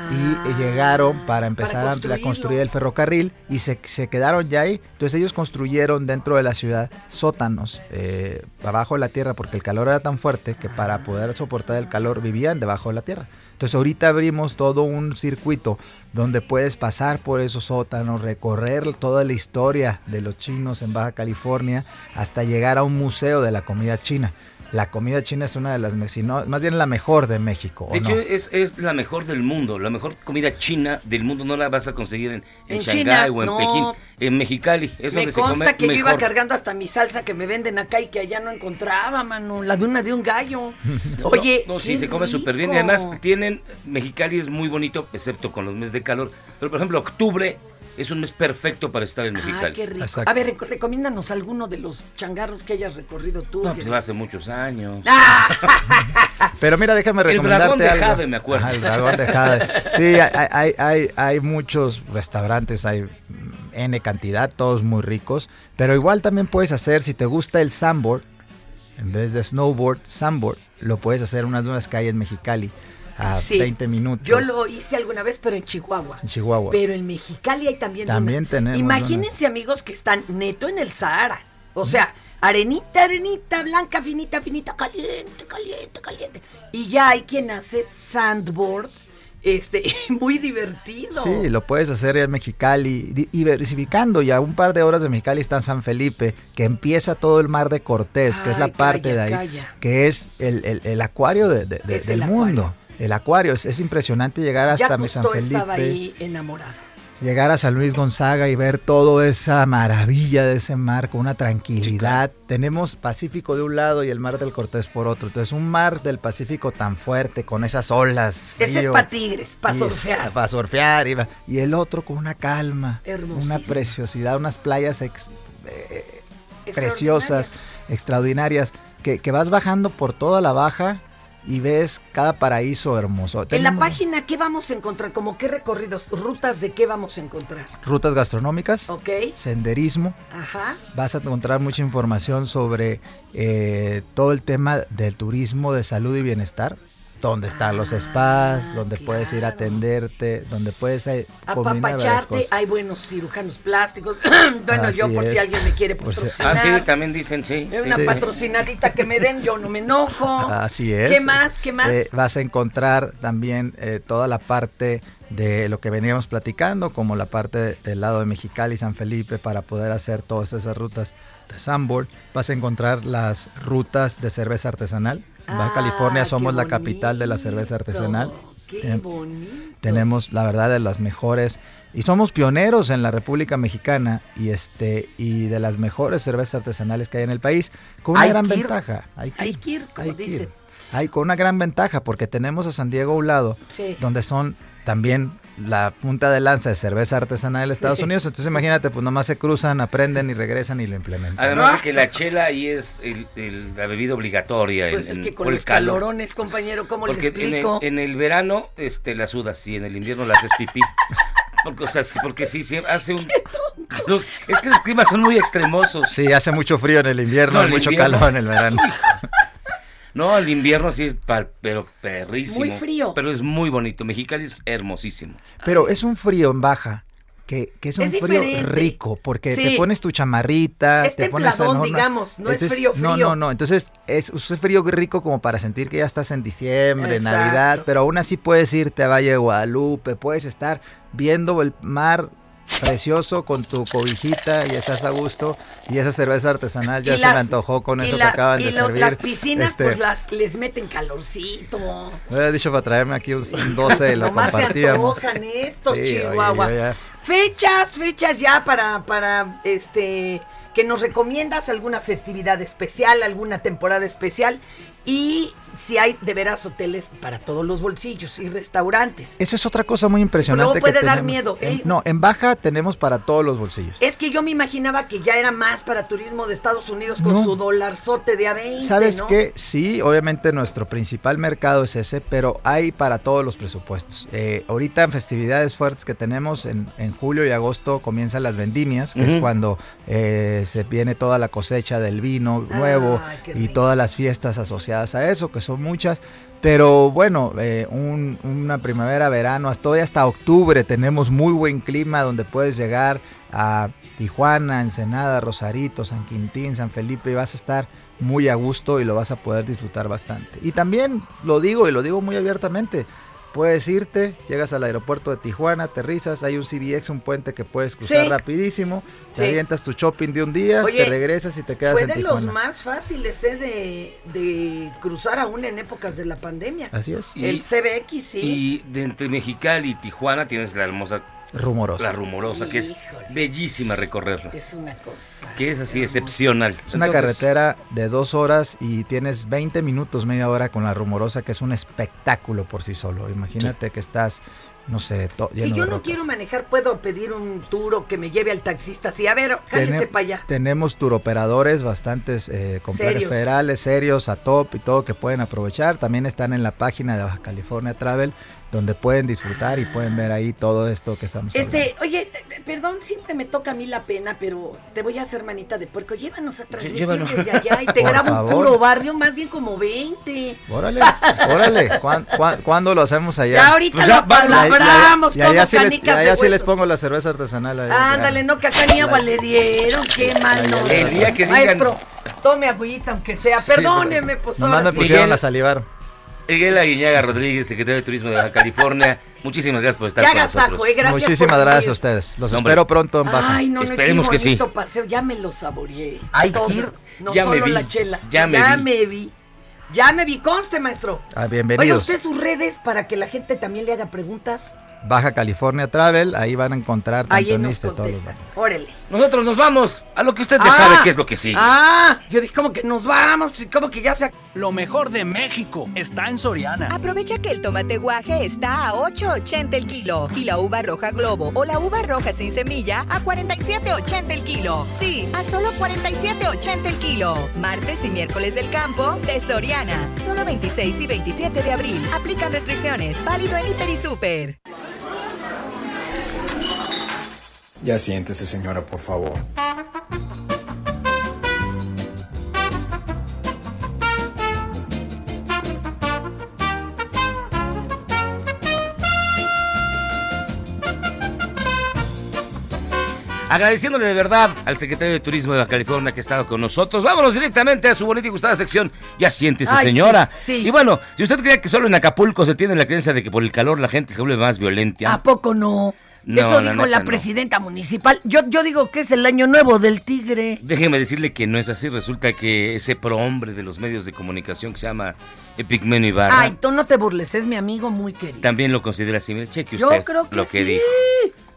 Y eh, llegaron para empezar a- a, construir el ferrocarril y se, se quedaron ya ahí. Entonces ellos construyeron dentro de la ciudad sótanos eh, abajo de la tierra porque el calor era tan fuerte que para poder soportar el calor vivían debajo de la tierra. Entonces ahorita abrimos todo un circuito donde puedes pasar por esos sótanos, recorrer toda la historia de los chinos en Baja California hasta llegar a un museo de la comida china. La comida china es una de las, me- si no, más bien la mejor de México. ¿o De hecho, no? es, es la mejor del mundo. La mejor comida china del mundo no la vas a conseguir en, en, En Shanghái China, o en no. Pekín. En Mexicali. Es Me donde se come consta que yo iba mejor. cargando hasta mi salsa que me venden acá y que allá no encontraba, mano. La duna de un gallo. Oye, No, no, sí, se come súper bien. Y además tienen, Mexicali es muy bonito, excepto con los meses de calor. Pero por ejemplo, octubre es un mes perfecto para estar en Ah, Mexicali. qué rico. A ver, reco- recomiéndanos alguno de los changarros que hayas recorrido tú. No, que- pues va hace muchos años. Pero mira, déjame El recomendarte dragón de algo. Jade, me acuerdo. Ajá, el dragón de Jade. Sí, hay, hay, hay, hay muchos restaurantes, hay N cantidad, todos muy ricos. Pero igual también puedes hacer, si te gusta el sandboard, en vez de snowboard, sandboard, lo puedes hacer en unas que hay en Mexicali a Sí. 20 minutos. Yo lo hice alguna vez, pero en Chihuahua. En Chihuahua. Pero en Mexicali hay también También tenemos Imagínense, amigos, que están neto en el Sahara. O sea, arenita, arenita, blanca, finita, finita, caliente, caliente, caliente. Y ya hay quien hace sandboard, este, muy divertido. Sí, lo puedes hacer en Mexicali, di- diversificando. Y a un par de horas de Mexicali está San Felipe, que empieza todo el mar de Cortés, que es la parte de ahí, calla. que es el, el- el acuario de- de- de- Es del el mundo. El acuario, es, es impresionante llegar ya hasta mi San Felipe, estaba ahí enamorado. llegar a San Luis Gonzaga y ver toda esa maravilla de ese mar con una tranquilidad. Tenemos Pacífico de un lado y el mar del Cortés por otro. Entonces, un mar del Pacífico tan fuerte, con esas olas. Ese es para tigres, para surfear. Para surfear. Y, y el otro con una calma, una preciosidad, unas playas ex- eh, preciosas, extraordinarias, que, que vas bajando por toda la baja y ves cada paraíso hermoso. En la página, ¿qué vamos a encontrar? ¿Como qué recorridos, rutas de qué vamos a encontrar? rutas gastronómicas, Ok. senderismo. Ajá. Vas a encontrar mucha información sobre eh, todo el tema del turismo de salud y bienestar. Donde están los spas, donde puedes ir a atenderte, donde puedes eh, Apapacharte, hay buenos cirujanos plásticos. bueno, Así yo por si alguien me quiere si- patrocinar. Ah, sí, también dicen, sí. Una Sí. patrocinadita que me den, yo no me enojo. Así es. ¿Qué más? ¿Qué más? Eh, vas a encontrar también eh, toda la parte de lo que veníamos platicando, como la parte del lado de Mexicali y San Felipe, para poder hacer todas esas rutas de Sanborn. Vas a encontrar las rutas de cerveza artesanal. Baja Ah, California qué somos la capital de la cerveza artesanal. Qué bonito. tenemos la verdad de las mejores y somos pioneros en la República Mexicana y este y de las mejores cervezas artesanales que hay en el país con una Hay gran ir. ventaja. Hay que Hay ir. que ir, como Hay que ir. dicen. Hay con una gran ventaja porque tenemos a San Diego a un lado, Sí. donde son también la punta de lanza de cerveza artesanal de Estados Unidos. Entonces imagínate, pues nomás se cruzan, aprenden y regresan y lo implementan. Además de que la chela ahí es el- el- la bebida obligatoria. en- Pues es que con por el los calor. calorones, compañero, ¿cómo le Porque en el, explico? en el verano este, la sudas y en el invierno la haces pipí. Porque, o sea, sí, porque sí, sí, hace un... los- es que los climas son muy extremosos. Sí, hace mucho frío en el invierno No, y el mucho invierno- calor en el verano. No, el invierno sí es pa- pero perrísimo. Muy frío. Pero es muy bonito. Mexicali es hermosísimo. Pero es un frío en baja. Que, que es un Es frío rico, porque Sí. te pones tu chamarrita, Es te pones digamos, no es Entonces, frío, No, frío. no, no. Entonces es un frío rico como para sentir que ya estás en diciembre, Exacto. Navidad, pero aún así puedes irte a Valle de Guadalupe, puedes estar viendo el mar precioso con tu cobijita y estás a gusto y esa cerveza artesanal ya se me antojó con eso la- que acaban y de lo- servir. Las piscinas, Este, pues las, les meten calorcito. Me había dicho para traerme aquí un, un 12 y lo Nomás se compartíamos. antojan estos, Sí, Chihuahua. ya- Fechas, fechas ya para, para, este, que nos recomiendas alguna festividad especial, alguna temporada especial y si hay de veras hoteles para todos los bolsillos y restaurantes. Esa es otra cosa muy impresionante. luego puede que dar tenemos. miedo, En- ¿eh? no, en baja tenemos para todos los bolsillos. Es que yo me imaginaba que ya era más para turismo de Estados Unidos con No. su dolarzote de a 20, ¿Sabes ¿no? qué? Sí, obviamente nuestro principal mercado es ese, pero hay para todos los presupuestos. Eh, ahorita en festividades fuertes que tenemos, en, en julio y agosto comienzan las vendimias, que es cuando eh, se viene toda la cosecha del vino nuevo Ay, qué y todas las fiestas asociadas a eso, que son muchas. Pero bueno, eh, un- una primavera, verano, hasta hoy hasta octubre tenemos muy buen clima donde puedes llegar a Tijuana, Ensenada, Rosarito, San Quintín, San Felipe y vas a estar muy a gusto y lo vas a poder disfrutar bastante. Y también lo digo y lo digo muy abiertamente. Puedes irte, llegas al aeropuerto de Tijuana, aterrizas, hay un CBX, un puente que puedes cruzar Sí. rapidísimo, te Sí. avientas tu shopping de un día, Oye, te regresas y te quedas Fue en de Tijuana. los más fáciles ¿eh? de, de cruzar aún en épocas de la pandemia. Así es. Y- El CBX, sí. Y de entre Mexicali y Tijuana tienes la hermosa... Rumorosa. La rumorosa, que es bellísima recorrerla. Es una cosa. Que es así excepcional. Es una Entonces, carretera de dos horas y tienes 20 minutos, media hora con la rumorosa, que es un espectáculo por sí solo. Imagínate que estás, no sé, Si yo de no quiero manejar, puedo pedir un tour que me lleve al taxista. Sí, a ver, jálese para allá. Tenemos turoperadores bastantes eh, con planes Serios. federales, serios, a top y todo que pueden aprovechar. También están en la página de Baja California Travel, donde pueden disfrutar y pueden ver ahí todo esto que estamos hablando. Este, oye, eh, eh, perdón, siempre me toca a mí la pena, pero te voy a hacer manita de puerco. Llévanos a transmitir Llévanos. desde allá y te Por grabo favor. un puro barrio, más bien como 20. Órale, órale, ¿cuán- cuán- ¿cuándo lo hacemos allá? Ya ahorita lo palabramos Y allá como sí les, y de sí pongo la cerveza artesanal. allá. Ándale, no, que acá ni agua le dieron, qué mal El día que digan- Maestro, tome agüita aunque sea, perdóneme, pues Nomás ahora me pusieron a salivar. Miguel Aguiñaga Rodríguez, secretario de Turismo de Baja California. Muchísimas gracias por estar con agasajo, nosotros. eh, gracias Muchísimas por gracias a ustedes. Los hombre. espero pronto en Baja. Ay, no, no, Esperemos qué que sí. bonito paseo, ya me lo saboreé. Hay Todo. que ir. No Ya me solo vi, la chela. ya me vi. me vi. Ya me vi, conste, maestro. Ah, Oiga, bienvenidos. usted sus redes para que la gente también le haga preguntas. Baja California Travel, ahí van a encontrar Ahí tanto en los contestan. Órale. Nosotros nos vamos a lo que usted ya Ah. sabe qué es lo que sigue. Ah, yo dije como que nos vamos, y como que ya se... Lo mejor de México está en Soriana. Aprovecha que el tomate guaje está a 8.80 el kilo y la uva roja globo o la uva roja sin semilla a 47.80 el kilo. Sí, a solo 47.80 el kilo. Martes y miércoles del campo de Soriana. Solo 26 y 27 de abril. Aplican restricciones. Válido en Hiper y Super. Ya siéntese, señora, por favor. Agradeciéndole de verdad al secretario de Turismo de Baja California que ha estado con nosotros. Vámonos directamente a su bonita y gustada sección. Ya siéntese, Ay, señora. Sí. Y bueno, si usted cree que solo en Acapulco se tiene la creencia de que por el calor la gente se vuelve más violenta. ¿A poco no? No, Eso la dijo la no. presidenta municipal. Yo, yo digo que es el año nuevo del tigre. Déjeme decirle que no es así. Resulta que ese prohombre de los medios de comunicación que se llama Epigmenio Ibarra Ay, tú no te burles, es mi amigo muy querido. también lo considera así. Mire, cheque Yo usted creo que lo que sí. dijo.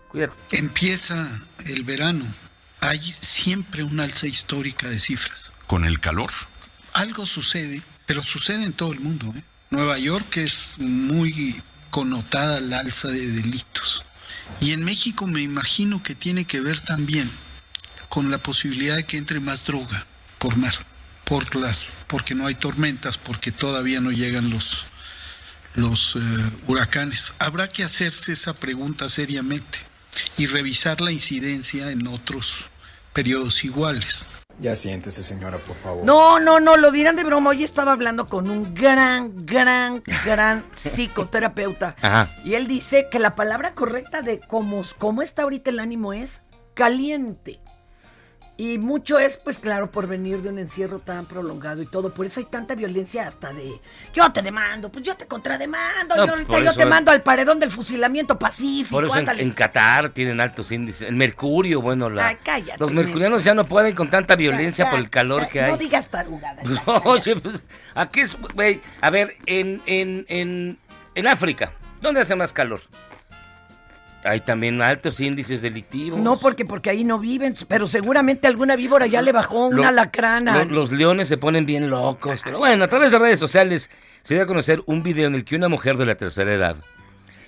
Cuídate. Empieza el verano. Hay siempre una alza histórica de cifras. ¿Con el calor? Algo sucede, pero sucede en todo el mundo. ¿eh? Nueva York es muy connotada al alza de delitos. Y en México me imagino que tiene que ver también con la posibilidad de que entre más droga por mar, por las, porque no hay tormentas, porque todavía no llegan los, los eh, huracanes. Habrá que hacerse esa pregunta seriamente y revisar la incidencia en otros periodos iguales. Ya siéntese, señora, por favor. No, no, no, lo dirán de broma. Hoy estaba hablando con un gran, gran, gran psicoterapeuta. Ajá. Y él dice que la palabra correcta de cómo, cómo está ahorita el ánimo es caliente. Y mucho es, pues claro, por venir de un encierro tan prolongado y todo. Por eso hay tanta violencia hasta de yo te demando, pues yo te contrademando, No, yo, pues, ahorita yo te mando al paredón del fusilamiento pacífico. Por eso en, en Qatar tienen altos índices. En Mercurio, bueno, la, Ay, cállate, los mercurianos ya no pueden con tanta violencia por el calor que hay. No digas tarugadas. Oye, pues, aquí es, a ver, en, en, en, en África, ¿dónde hace más calor? Hay también altos índices delictivos. No, porque porque ahí no viven, pero seguramente alguna víbora ya le bajó Lo- una lacrana. lo- los leones se ponen bien locos. Pero bueno, a través de redes sociales se dio a conocer un video en el que una mujer de la tercera edad,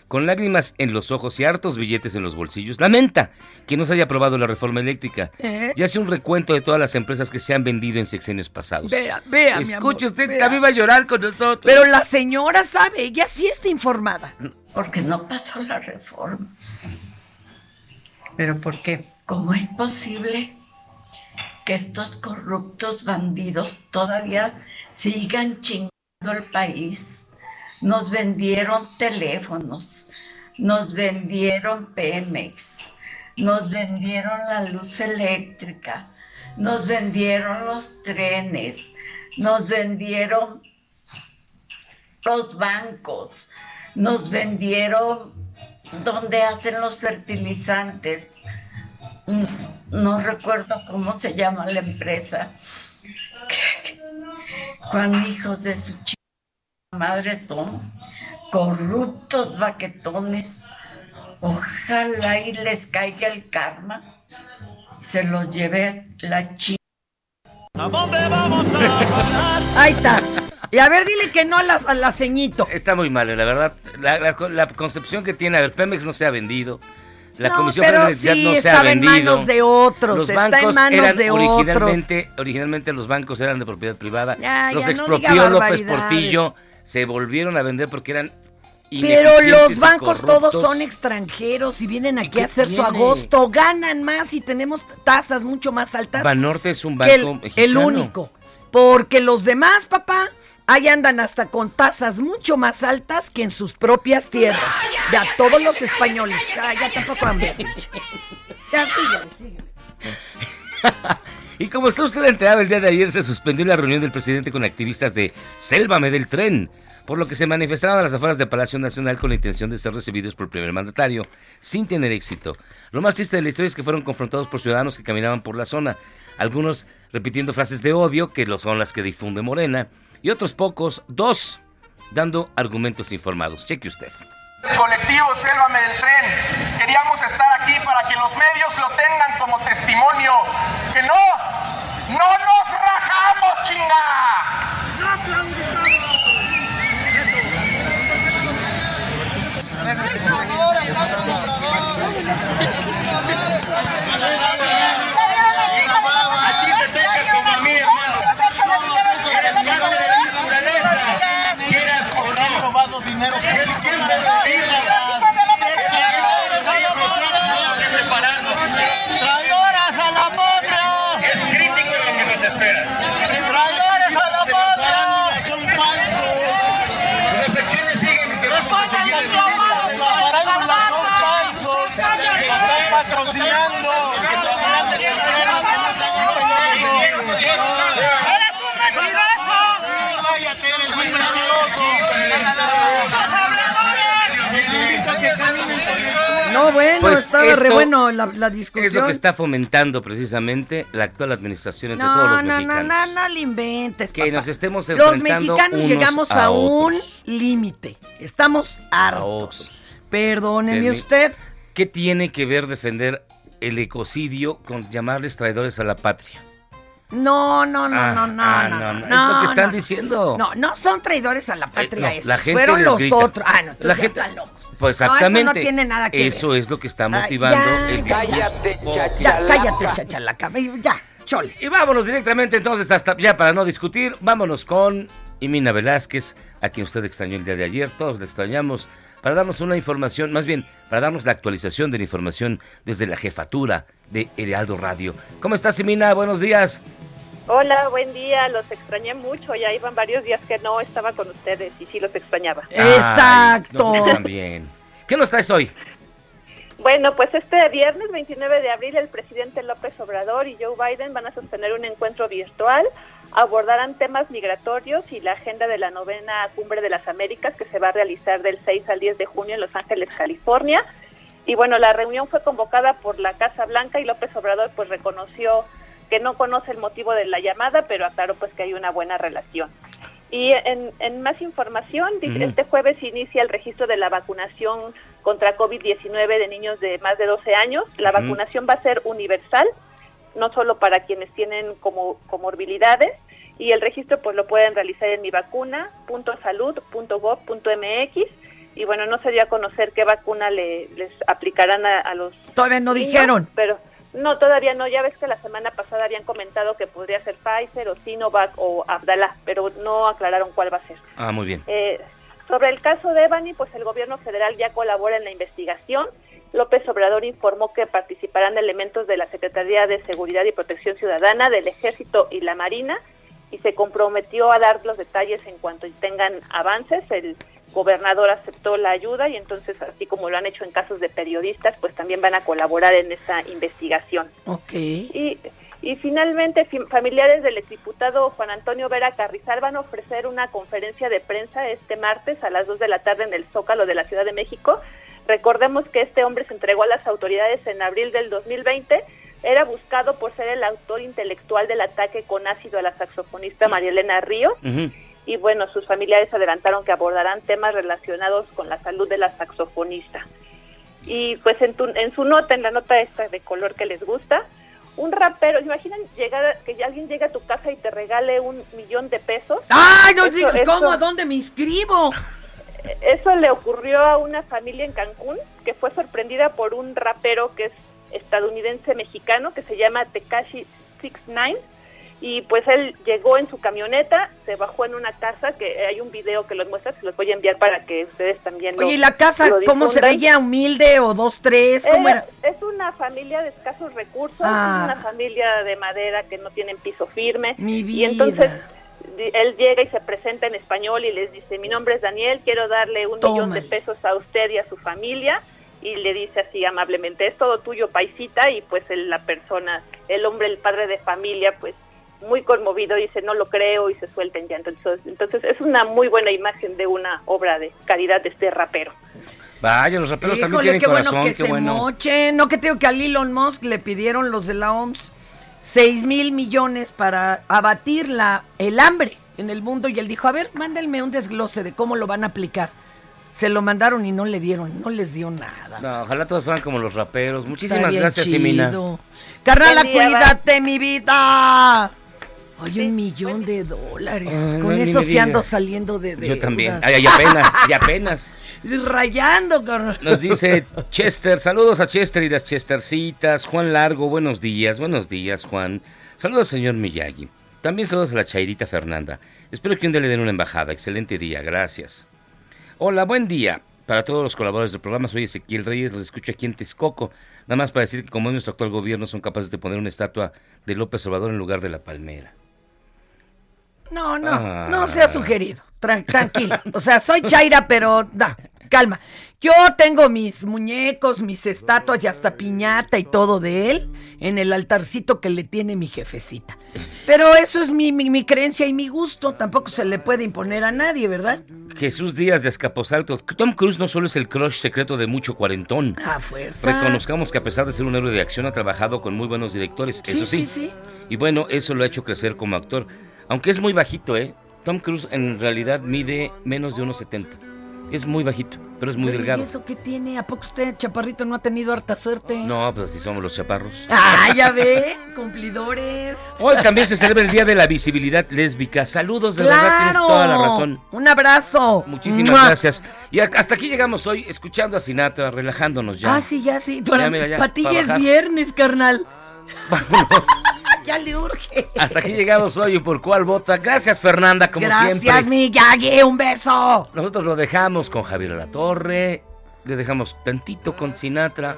con lágrimas en los ojos y hartos billetes en los bolsillos, lamenta que no se haya aprobado la reforma eléctrica ¿Eh? y hace un recuento de todas las empresas que se han vendido en sexenios pasados. Vea, vea, mi amor, Escuche usted, vea. también va a llorar con nosotros. Pero la señora sabe, ella sí está informada. Porque no pasó la reforma. ¿Pero por qué? ¿Cómo es posible que estos corruptos bandidos todavía sigan chingando el país? Nos vendieron teléfonos, nos vendieron Pemex, nos vendieron la luz eléctrica, nos vendieron los trenes, nos vendieron los bancos, nos vendieron donde hacen los fertilizantes. Mm, No recuerdo cómo se llama la empresa. Cuán hijos de su chica madre son corruptos baquetones. Ojalá y les caiga el karma. Se los lleve la chica. ¿A dónde vamos a Ahí está. Y a ver, dile que no a la, a la ceñito. Está muy mal, la verdad. La, la- la concepción que tiene, a ver, Pemex no se ha vendido. La No, Comisión pero Federal de sí, no se ha estaba en vendido. manos de otros, Los está en bancos manos eran de originalmente, originalmente los bancos eran de propiedad privada. Ya, los ya, no expropió diga López. Portillo, se volvieron a vender porque eran Pero los bancos todos son extranjeros y vienen aquí a hacer su agosto, ganan más y tenemos tasas mucho más altas. Banorte es un el, banco el único. Porque los demás, papá, ahí andan hasta con tasas mucho más altas que en sus propias tierras. De a todos los españoles. Ya tampoco han Ya, síguele, síguele. Y como está usted enterado, el día de ayer se suspendió la reunión del presidente con activistas de Sélvame del Tren, por lo que se manifestaron a las afueras de Palacio Nacional con la intención de ser recibidos por el primer mandatario, sin tener éxito. Lo más triste de la historia es que fueron confrontados por ciudadanos que caminaban por la zona, algunos repitiendo frases de odio, que son las que difunde Morena, y otros pocos, dos, dando argumentos informados. Cheque usted. Colectivo Sélvame del Tren. Queríamos estar aquí para que los medios lo tengan como testimonio. Que no, no nos rajamos, chinga. extranjeros. ¡Traidoras a la patria! Es crítico lo que nos espera. ¡Traidores a la patria! ¡Son falsos! Reflexiones siguen. ¡Los son falsos! Están patrocinando! No, bueno, pues estaba re bueno la, discusión. Es lo que está fomentando precisamente la actual administración entre no, todos los mexicanos. No, le inventes, Que nos estemos enfrentando Los mexicanos llegamos a, a un límite. Estamos hartos. Perdóneme usted. ¿Qué tiene que ver defender el ecocidio con llamarles traidores a la patria? No, no, no, Ah, no, no, ah, no, no, no, no, es lo que no, están no. diciendo. No, no son traidores a la patria no, estos. la gente Fueron los grita. otros. Ah, no, entonces La ya gente- están locos. Pues No, eso no exactamente. tiene nada que Eso ver. es lo que está Ah, motivando ya, el ya, discurso. Ya, cállate, chachalaca. Ya, chole. Y vámonos directamente entonces hasta ya para no discutir, vámonos con Imina Velázquez, a quien usted extrañó el día de ayer, todos le extrañamos, para darnos una información, más bien, para darnos la actualización de la información desde la jefatura de Heraldo Radio. ¿Cómo estás, Imina? Buenos días. Hola, buen día, los extrañé mucho, ya iban varios días que no estaba con ustedes y sí los extrañaba. Exacto. Ay, nosotros también. ¿Qué nos traes hoy? Bueno, pues este viernes 29 de abril el presidente López Obrador y Joe Biden van a sostener un encuentro virtual, abordarán temas migratorios y la agenda de la novena Cumbre de las Américas que se va a realizar del 6 al 10 de junio en Los Ángeles, California. Y bueno, la reunión fue convocada por la Casa Blanca y López Obrador pues reconoció que no conoce el motivo de la llamada, pero aclaró pues que hay una buena relación. Y en, en más información, este jueves inicia el registro de la vacunación contra COVID-19 de niños de más de 12 años. La vacunación va a ser universal, no solo para quienes tienen como comorbilidades, y el registro pues lo pueden realizar en mivacuna.salud.gov.mx y bueno, no se dio a conocer qué vacuna le, les aplicarán a, a los Todavía no niños, dijeron. pero no, todavía no. Ya ves que la semana pasada habían comentado que podría ser Pfizer o Sinovac o Abdala, pero no aclararon cuál va a ser. Ah, muy bien. Eh, sobre el caso de Evany, pues el gobierno federal ya colabora en la investigación. López Obrador informó que participarán elementos de la Secretaría de Seguridad y Protección Ciudadana, del Ejército y la Marina, y se comprometió a dar los detalles en cuanto tengan avances. El gobernador aceptó la ayuda y entonces, así como lo han hecho en casos de periodistas, pues también van a colaborar en esta investigación. Ok. Y, y finalmente, fi- familiares del exdiputado Juan Antonio Vera Carrizal van a ofrecer una conferencia de prensa este martes a las 2 de la tarde en el Zócalo de la Ciudad de México. Recordemos que este hombre se entregó a las autoridades en abril del 2020. Era buscado por ser el autor intelectual del ataque con ácido a la saxofonista María Elena Ríos y bueno, sus familiares adelantaron que abordarán temas relacionados con la salud de la saxofonista. Y pues en, tu- en su nota, en la nota esta de color que les gusta, un rapero, imaginan llegar, que alguien llegue a tu casa y te regale un millón de pesos. ¡Ay, no digo, ¿cómo? ¿A dónde me inscribo? Eso le ocurrió a una familia en Cancún que fue sorprendida por un rapero que es estadounidense mexicano que se llama Tekashi 69 y pues él llegó en su camioneta, se bajó en una casa que hay un video que los muestra, se los voy a enviar para que ustedes también lo Oye, ¿y la casa cómo se veía? ¿Humilde o dos, tres? ¿Cómo Era- era? Es una familia de escasos recursos, Ah. es una familia de madera que no tienen piso firme. Mi Y vida. entonces di- él llega y se presenta en español y les dice, mi nombre es Daniel, quiero darle un millón de pesos a usted y a su familia. Y le dice así amablemente, es todo tuyo, paisita. Y pues el- la persona, el hombre, el padre de familia, pues muy conmovido, dice, no lo creo y se suelta en llanto. Entonces, entonces es una muy buena imagen de una obra de caridad de este rapero. Vaya, los raperos también tienen qué corazón, bueno que qué se bueno. mochen. No que tengo que a Elon Musk le pidieron los de la OMS 6 mil millones para abatir la, el hambre en el mundo y él dijo, a ver, mándenme un desglose de cómo lo van a aplicar. Se lo mandaron y no le dieron, no les dio nada. No, ojalá todos fueran como los raperos. Muchísimas gracias, chido. Imina. Carnala, cuídate, mi vida. Oye, un millón de dólares. Ay, Con no, eso sí ando saliendo de Yo también. Ay, y apenas, y apenas. Rayando, carnal. Nos dice Chester, saludos a Chester y las Chestercitas. Juan Largo, buenos días, buenos días, Juan. Saludos, señor Miyagi. También saludos a la Chairita Fernanda. Espero que un día le den una embajada. Excelente día, gracias. Hola, buen día. Para todos los colaboradores del programa, soy Ezequiel Reyes, los escucho aquí en Texcoco. Nada más para decir que como es nuestro actual gobierno, son capaces de poner una estatua de López Obrador en lugar de la palmera. No, no, Ah. no se ha sugerido. Tran- tranquilo. O sea, soy Chaira, pero da. calma. Yo tengo mis muñecos, mis estatuas y hasta piñata y todo de él en el altarcito que le tiene mi jefecita. Pero eso es mi, mi, mi creencia y mi gusto. Tampoco se le puede imponer a nadie, ¿verdad? Jesús Díaz de Escaposalto. Tom Cruise no solo es el crush secreto de mucho cuarentón. A fuerza. Reconozcamos que a pesar de ser un héroe de acción ha trabajado con muy buenos directores, Sí, eso sí. sí, sí. Y bueno, eso lo ha hecho crecer como actor. Aunque es muy bajito, ¿eh? Tom Cruise en realidad mide menos de 1,70. Es muy bajito, pero es muy Pero, delgado. ¿Y eso qué tiene? ¿A poco usted, chaparrito, no ha tenido harta suerte? No, pues así somos los chaparros. Ah, ya ve, cumplidores. Hoy también se celebra el Día de la Visibilidad Lésbica. Saludos, de verdad tienes ¡Claro! toda la razón. Un abrazo. Muchísimas ¡Mua! gracias. Y hasta aquí llegamos hoy escuchando a Sinatra, relajándonos ya. Ah, sí, ya sí. Ya, Para, mira, ya, para ti ya es viernes, carnal. Vámonos. Ya le urge. Hasta aquí llegamos hoy por cuál vota. Gracias, Fernanda, como Gracias, siempre. mi Yagi, un beso. Nosotros lo dejamos con Javier La Torre. Le dejamos tantito con Sinatra.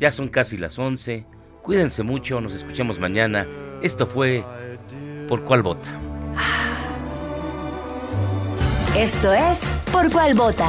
Ya son casi las 11. Cuídense mucho, nos escuchamos mañana. Esto fue Por cuál vota. Esto es Por cuál vota.